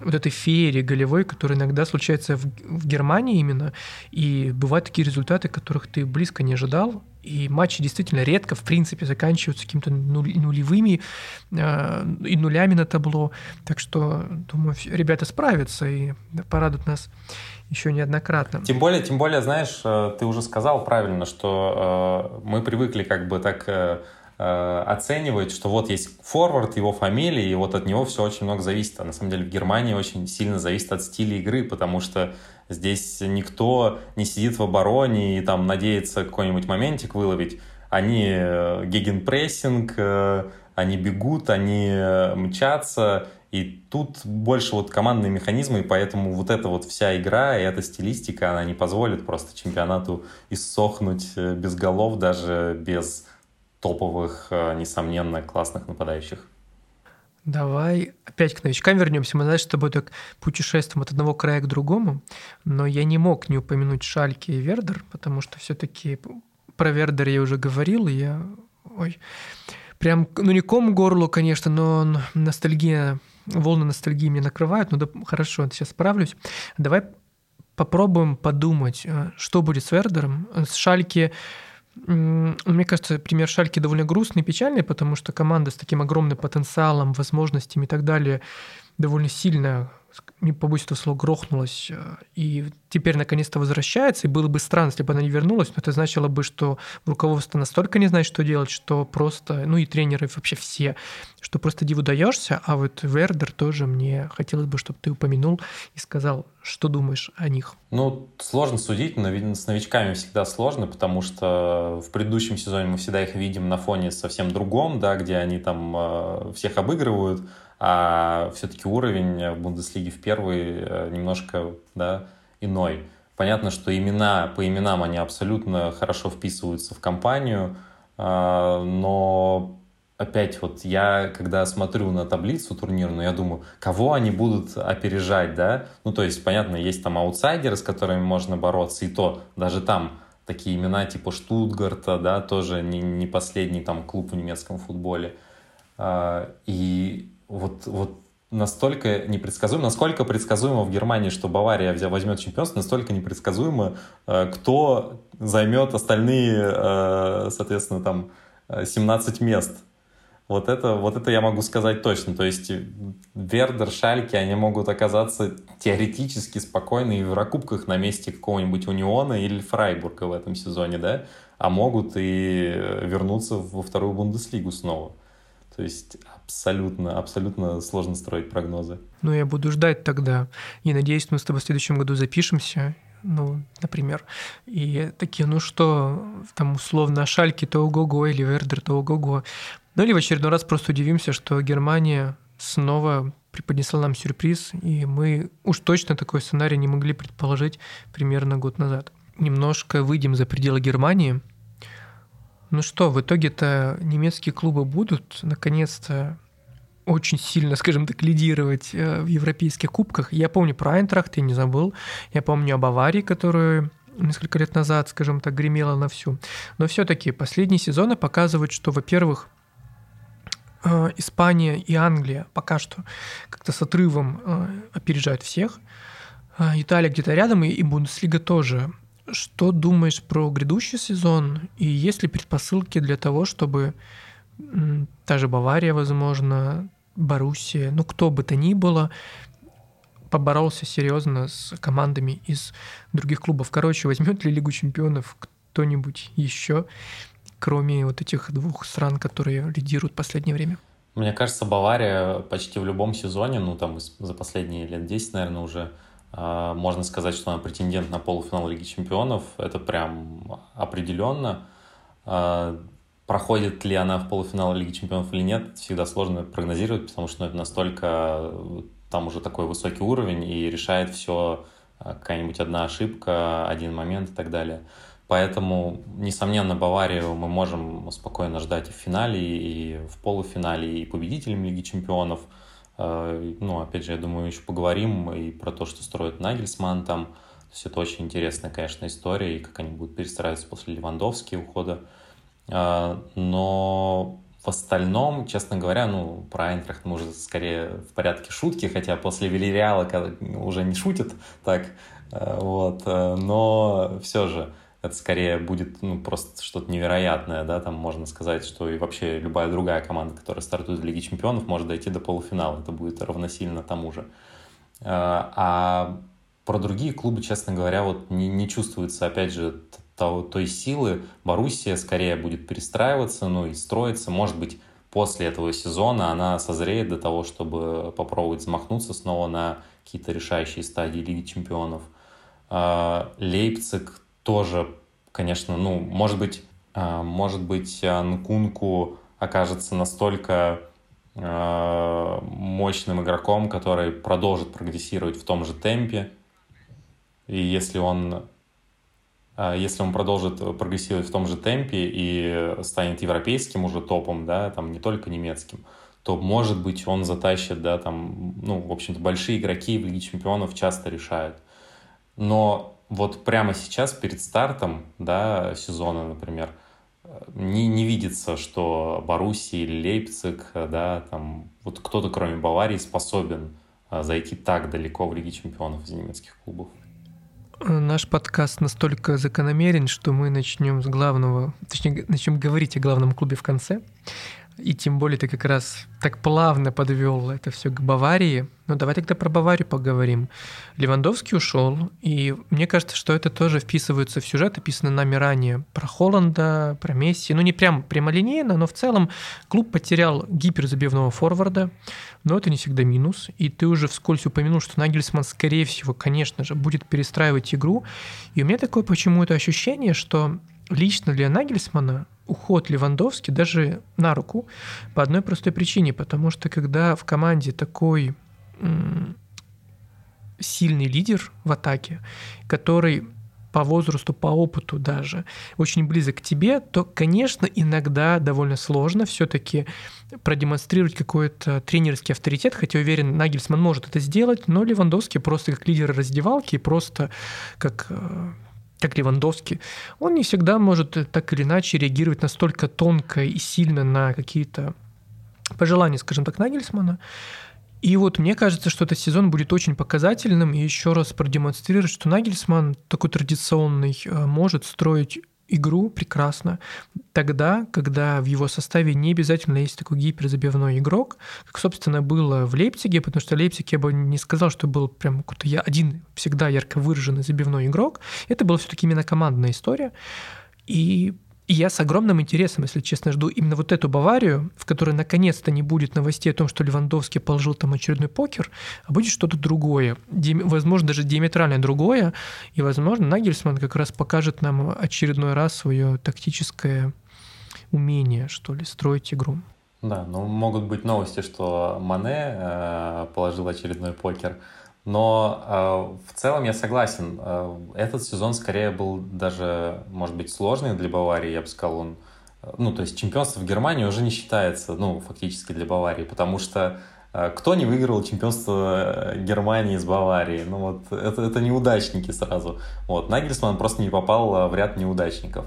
вот этой феерии голевой, которая иногда случается в, в Германии именно, и бывают такие результаты, которых ты близко не ожидал, и матчи действительно редко, в принципе, заканчиваются какими-то нулевыми э, и нулями на табло. Так что, думаю, ребята справятся и порадуют нас еще неоднократно. Тем более, тем более, знаешь, э, ты уже сказал правильно, что э, мы привыкли как бы так... Э, э, оценивать, что вот есть форвард, его фамилия, и вот от него все очень много зависит. А на самом деле в Германии очень сильно зависит от стиля игры, потому что здесь никто не сидит в обороне и там надеется какой-нибудь моментик выловить. Они э, гегенпрессинг, э, они бегут, они э, мчатся, и тут больше вот командные механизмы, и поэтому вот эта вот вся игра и эта стилистика, она не позволит просто чемпионату иссохнуть без голов, даже без топовых, несомненно, классных нападающих. Давай опять к новичкам вернемся. Мы, знаешь, с тобой так путешествуем от одного края к другому, но я не мог не упомянуть Шальки и Вердер, потому что все-таки про Вердер я уже говорил, я... Ой, прям, ну не ком горлу, конечно, но ностальгия, волны ностальгии меня накрывают, ну да, хорошо, сейчас справлюсь. Давай попробуем подумать, э, что будет с Вердером. С Шальки, мне кажется, пример Шальки довольно грустный и печальный, потому что команда с таким огромным потенциалом, возможностями и так далее довольно сильно не побоюсь этого слова, грохнулась, э, и теперь наконец-то возвращается, и было бы странно, если бы она не вернулась, но это значило бы, что руководство настолько не знает, что делать, что просто, ну и тренеры вообще все, что просто диву даешься, а вот Вердер тоже мне хотелось бы, чтобы ты упомянул и сказал, что думаешь о них. Ну, сложно судить, но с новичками всегда сложно, потому что в предыдущем сезоне мы всегда их видим на фоне совсем другом, да, где они там э, всех обыгрывают, а все-таки уровень в Бундеслиге в первый э, немножко да, иной. Понятно, что имена, по именам они абсолютно хорошо вписываются в компанию, а, но опять вот я, когда смотрю на таблицу турнирную, я думаю, кого они будут опережать, да? Ну, то есть, понятно, есть там аутсайдеры, с которыми можно бороться, и то даже там такие имена типа Штутгарта, да, тоже не, не последний там клуб в немецком футболе. А, и вот, вот настолько непредсказуемо, насколько предсказуемо в Германии, что Бавария возьмет чемпионство, настолько непредсказуемо, э, кто займет остальные, э, соответственно, там 17 э, мест. Вот это, вот это я могу сказать точно. То есть Вердер, Шальки, они могут оказаться теоретически спокойно и в Еврокубках на месте какого-нибудь Униона или Фрайбурга в этом сезоне, да? А могут и вернуться во вторую Бундеслигу снова. То есть абсолютно, абсолютно сложно строить прогнозы. Ну, я буду ждать тогда. И надеюсь, мы с тобой в следующем году запишемся, ну, например, и такие, ну что, там условно Шальки то ого-го или Вердер то ого-го. Ну или в очередной раз просто удивимся, что Германия снова преподнесла нам сюрприз, и мы уж точно такой сценарий не могли предположить примерно год назад. Немножко выйдем за пределы Германии – ну что, в итоге-то немецкие клубы будут наконец-то очень сильно, скажем так, лидировать э, в европейских кубках. Я помню про Айнтрахт, я не забыл. Я помню об аварии, которую несколько лет назад, скажем так, гремела на всю. Но все-таки последние сезоны показывают, что, во-первых, э, Испания и Англия пока что как-то с отрывом э, опережают всех. Италия где-то рядом, и Бундеслига тоже. Что думаешь про грядущий сезон? И есть ли предпосылки для того, чтобы та же Бавария, возможно, Боруссия, ну кто бы то ни было, поборолся серьезно с командами из других клубов. Короче, возьмет ли Лигу чемпионов кто-нибудь еще, кроме вот этих двух стран, которые лидируют в последнее время? Мне кажется, Бавария почти в любом сезоне, ну там за последние лет 10, наверное, уже можно сказать, что она претендент на полуфинал Лиги Чемпионов. Это прям определенно. А, проходит ли она в полуфинал Лиги Чемпионов или нет, всегда сложно прогнозировать, потому что ну, это настолько там уже такой высокий уровень и решает все а, какая-нибудь одна ошибка, один момент и так далее. Поэтому, несомненно, Баварию мы можем спокойно ждать и в финале, и в полуфинале, и победителем Лиги Чемпионов – ну, опять же, я думаю, еще поговорим и про то, что строит Нагельсман там. То есть это очень интересная, конечно, история, и как они будут перестраиваться после Левандовски ухода. Э, но в остальном, честно говоря, ну, про Айнтрахт мы уже скорее в порядке шутки, хотя после Вильяреала уже не шутят так, э, вот, но все же это скорее будет ну, просто что-то невероятное, да, там можно сказать, что и вообще любая другая команда, которая стартует в Лиге Чемпионов, может дойти до полуфинала, это будет равносильно тому же. А, а про другие клубы, честно говоря, вот не, не чувствуется, опять же, той силы. Боруссия скорее будет перестраиваться, ну и строиться. Может быть, после этого сезона она созреет до того, чтобы попробовать замахнуться снова на какие-то решающие стадии Лиги Чемпионов. А, Лейпциг тоже, конечно, ну, может быть, а, может быть, Нкунку окажется настолько а, мощным игроком, который продолжит прогрессировать в том же темпе. И если он а, если он продолжит прогрессировать в том же темпе и станет европейским уже топом, да, там не только немецким, то, может быть, он затащит, да, там, ну, в общем-то, большие игроки в Лиге Чемпионов часто решают. Но вот прямо сейчас, перед стартом, да, сезона, например, не, не видится, что Боруссия или Лейпциг, да, там, вот кто-то, кроме Баварии, способен а, зайти так далеко в Лиге Чемпионов из немецких клубов. Наш подкаст настолько закономерен, что мы начнем с главного, точнее, начнем говорить о главном клубе в конце. И тем более ты как раз так плавно подвел это все к Баварии. Ну давай тогда про Баварию поговорим. Левандовский ушел, и мне кажется, что это тоже вписывается в сюжет, описанный нами ранее про Холланда, про Месси. Ну не прям прямолинейно, но в целом клуб потерял гиперзабивного форварда, но это не всегда минус. И ты уже вскользь упомянул, что Нагельсман, скорее всего, конечно же, будет перестраивать игру. И у меня такое почему-то ощущение, что лично для Нагельсмана уход Левандовски даже на руку по одной простой причине, потому что когда в команде такой сильный лидер в атаке, который по возрасту, по опыту даже очень близок к тебе, то, конечно, иногда довольно сложно все-таки продемонстрировать какой-то тренерский авторитет, хотя уверен, Нагельсман может это сделать, но Левандовский просто как лидер раздевалки, просто как э, как Левандовский, он не всегда может так или иначе реагировать настолько тонко и сильно на какие-то пожелания, скажем так, Нагельсмана. И вот мне кажется, что этот сезон будет очень показательным и еще раз продемонстрирует, что Нагельсман такой традиционный э, может строить игру прекрасно тогда, когда в его составе не обязательно есть такой гиперзабивной игрок, как, собственно, было в Лейпциге, потому что Лейпциг я бы не сказал, что был прям какой-то я один всегда ярко выраженный забивной игрок. Это была все-таки именно командная история. И и я с огромным интересом, если честно, жду именно вот эту Баварию, в которой наконец-то не будет новостей о том, что Левандовский положил там очередной покер, а будет что-то другое, возможно, даже диаметрально другое, и, возможно, Нагельсман как раз покажет нам очередной раз свое тактическое умение, что ли, строить игру. Да, ну могут быть новости, что Мане э, положил очередной покер. Но э, в целом я согласен. Э, этот сезон скорее был даже, может быть, сложный для Баварии, я бы сказал, он... Э, ну, то есть чемпионство в Германии уже не считается, ну, фактически для Баварии, потому что э, кто не выиграл чемпионство э, Германии с Баварией? Ну, вот это, это неудачники сразу. Вот, Нагельсман просто не попал в ряд неудачников.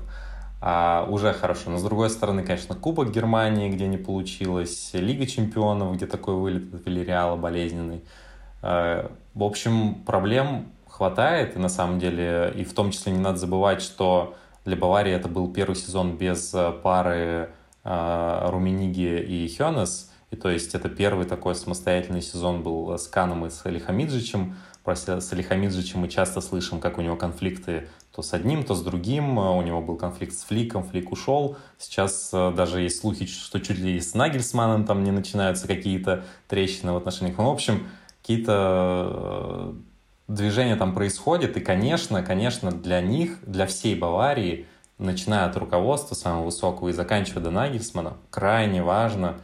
А, уже хорошо. Но с другой стороны, конечно, Кубок Германии, где не получилось, Лига чемпионов, где такой вылет от Вильяреала болезненный. Э, в общем, проблем хватает, и на самом деле, и в том числе не надо забывать, что для Баварии это был первый сезон без э, пары э, Румениги и Хёнес, и то есть это первый такой самостоятельный сезон был с Каном и с Алихамиджичем. Про Салихамиджича мы часто слышим, как у него конфликты то с одним, то с другим. У него был конфликт с Фликом, Флик ушел. Сейчас даже есть слухи, что чуть ли и с Нагельсманом там не начинаются какие-то трещины в отношениях. Ну, в общем, какие-то э, движения там происходят, и, конечно, конечно, для них, для всей Баварии, начиная от руководства самого высокого и заканчивая до Нагельсмана, крайне важно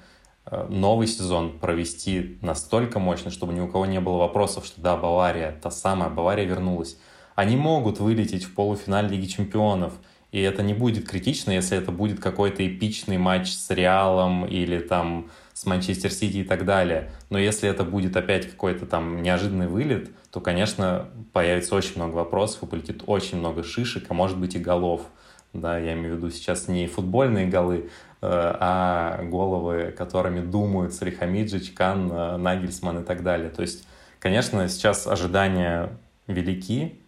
э, новый сезон провести настолько мощно, чтобы ни у кого не было вопросов, что да, Бавария, та самая Бавария вернулась. Они могут вылететь в полуфинале Лиги Чемпионов, и это не будет критично, если это будет какой-то эпичный матч с Реалом или там с Манчестер Сити и так далее. Но если это будет опять какой-то там неожиданный вылет, то, конечно, появится очень много вопросов и полетит очень много шишек, а может быть и голов. Да, я имею в виду сейчас не футбольные голы, э, а головы, которыми думают Салихамиджич, Кан, э, Нагельсман и так далее. То есть, конечно, сейчас ожидания велики.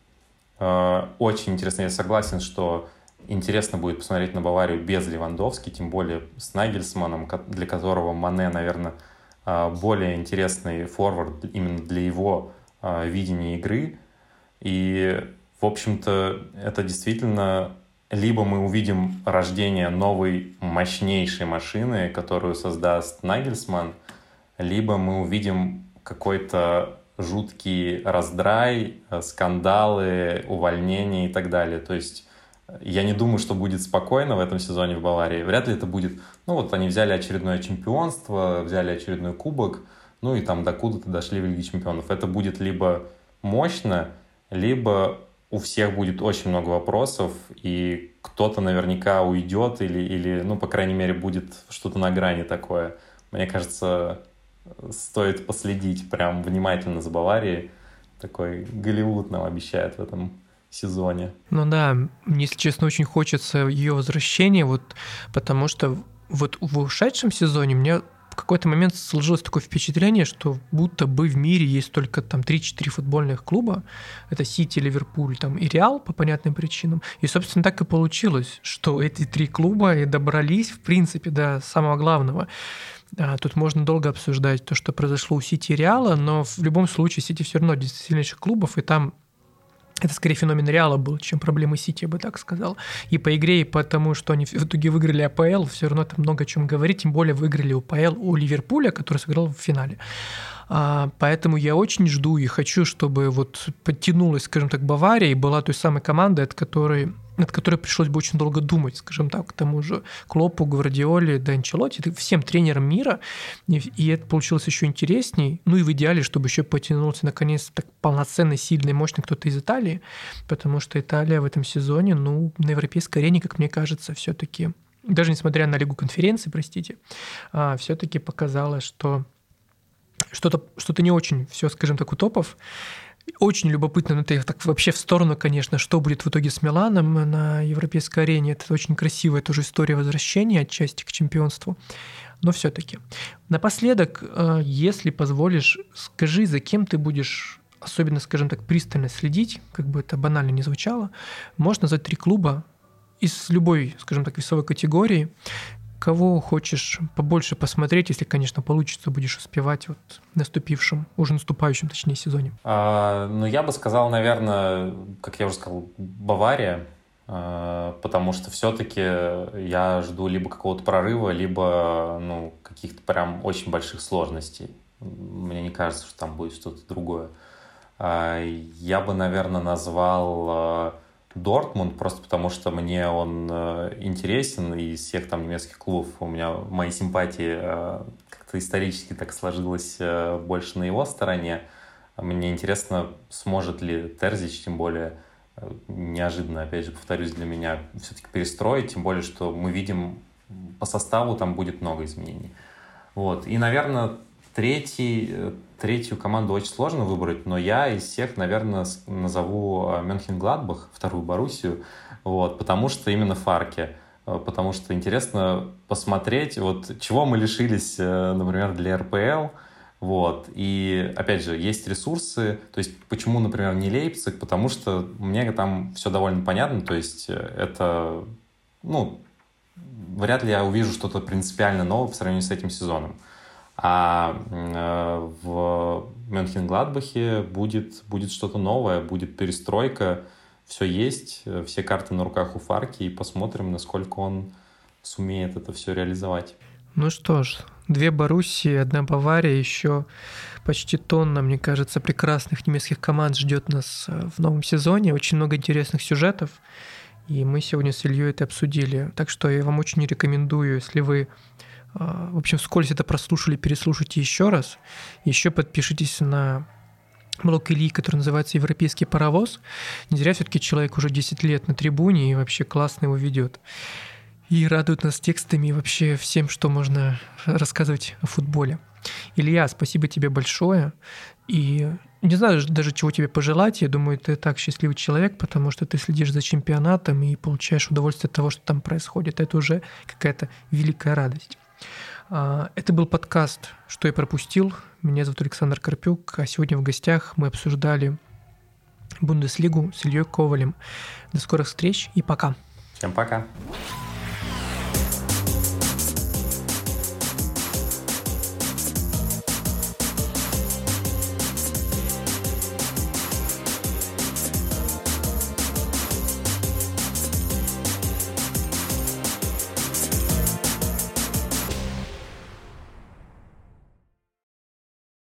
Э, очень интересно, я согласен, что Интересно будет посмотреть на Баварию без Левандовски, тем более с Нагельсманом, для которого Мане, наверное, а, более интересный форвард именно для его а, видения игры. И, в общем-то, это действительно либо мы увидим рождение новой мощнейшей машины, которую создаст Нагельсман, либо мы увидим какой-то жуткий раздрай, э, скандалы, увольнения и так далее. То есть я не думаю, что будет спокойно в этом сезоне в Баварии. Вряд ли это будет... Ну вот они взяли очередное чемпионство, взяли очередной кубок, ну и там докуда-то дошли в Лиге чемпионов. Это будет либо мощно, либо у всех будет очень много вопросов, и кто-то наверняка уйдет или, или, ну, по крайней мере, будет что-то на грани такое. Мне кажется, стоит последить прям внимательно за Баварией. Такой Голливуд нам обещает в этом сезоне. Ну да, если честно, очень хочется ее возвращения, вот потому что вот в ушедшем сезоне мне в какой-то момент сложилось такое впечатление, что будто бы в мире есть только там 3-4 футбольных клуба. Это Сити, Ливерпуль там, и Реал по понятным причинам. И, собственно, так и получилось, что эти три клуба и добрались, в принципе, до самого главного. А, тут можно долго обсуждать то, что произошло у Сити и Реала, но в любом случае Сити все равно один из сильнейших клубов, и там это скорее феномен Реала был, чем проблемы Сити, я бы так сказал. И по игре, и потому, что они в итоге выиграли АПЛ, все равно это много о чем говорить, тем более выиграли УПЛ у Ливерпуля, который сыграл в финале. А, поэтому я очень жду и хочу, чтобы вот подтянулась, скажем так, Бавария и была той самой командой, от которой над которой пришлось бы очень долго думать, скажем так, к тому же Клопу, Гвардиоле, да всем тренерам мира, и, и это получилось еще интересней, ну и в идеале, чтобы еще потянулся наконец так полноценный, сильный, мощный кто-то из Италии, потому что Италия в этом сезоне, ну, на европейской арене, как мне кажется, все-таки, даже несмотря на Лигу конференции, простите, а, все-таки показала, что что-то что не очень все, скажем так, у топов. Очень любопытно, ну это так вообще в сторону, конечно, что будет в итоге с Миланом на европейской арене. Это очень красивая тоже история возвращения отчасти к чемпионству. Но все-таки. Напоследок, э, если позволишь, скажи, за кем ты будешь особенно, скажем так, пристально следить, как бы это банально не звучало, можно назвать три клуба из любой, скажем так, весовой категории, кого хочешь побольше посмотреть, если, конечно, получится, будешь успевать вот в наступившем, уже наступающем, точнее, сезоне? А, ну, я бы сказал, наверное, как я уже сказал, Бавария, а, потому что все-таки я жду либо какого-то прорыва, либо ну, каких-то прям очень больших сложностей. Мне не кажется, что там будет что-то другое. А, я бы, наверное, назвал а, Дортмунд, просто потому что мне он э, интересен, и из всех там немецких клубов у меня мои симпатии э, как-то исторически так сложилось э, больше на его стороне. Мне интересно, сможет ли Терзич, тем более неожиданно, опять же, повторюсь, для меня все-таки перестроить, тем более, что мы видим по составу там будет много изменений. Вот. И, наверное, Третий, третью команду очень сложно выбрать, но я из всех, наверное, назову э, Мюнхен-Гладбах, вторую Боруссию, вот, потому что именно Фарки. Э, потому что интересно посмотреть, вот чего мы лишились, э, например, для РПЛ, вот. И, опять же, есть ресурсы. То есть, почему, например, не Лейпциг? Потому что мне там все довольно понятно. То есть, это, ну, вряд ли я увижу что-то принципиально новое по сравнению с этим сезоном. А э, в Мюнхен-Гладбахе будет, будет что-то новое, будет перестройка, все есть, все карты на руках у Фарки, и посмотрим, насколько он сумеет это все реализовать. Ну что ж, две Боруссии, одна Бавария, еще почти тонна, мне кажется, прекрасных немецких команд ждет нас э, в новом сезоне. Очень много интересных сюжетов. И мы сегодня с Ильей это обсудили. Так что я вам очень рекомендую, если вы в общем, вскользь это прослушали, переслушайте еще раз. Еще подпишитесь на блог Ильи, который называется «Европейский паровоз». Не зря все-таки человек уже 10 лет на трибуне и вообще классно его ведет. И радует нас текстами и вообще всем, что можно рассказывать о футболе. Илья, спасибо тебе большое. И не знаю даже, чего тебе пожелать. Я думаю, ты так счастливый человек, потому что ты следишь за чемпионатом и получаешь удовольствие от того, что там происходит. Это уже какая-то великая радость. А, это был подкаст «Что я пропустил». Меня зовут Александр Карпюк, а сегодня в гостях мы обсуждали Бундеслигу с Ильей Ковалем. До скорых встреч и пока. Всем пока.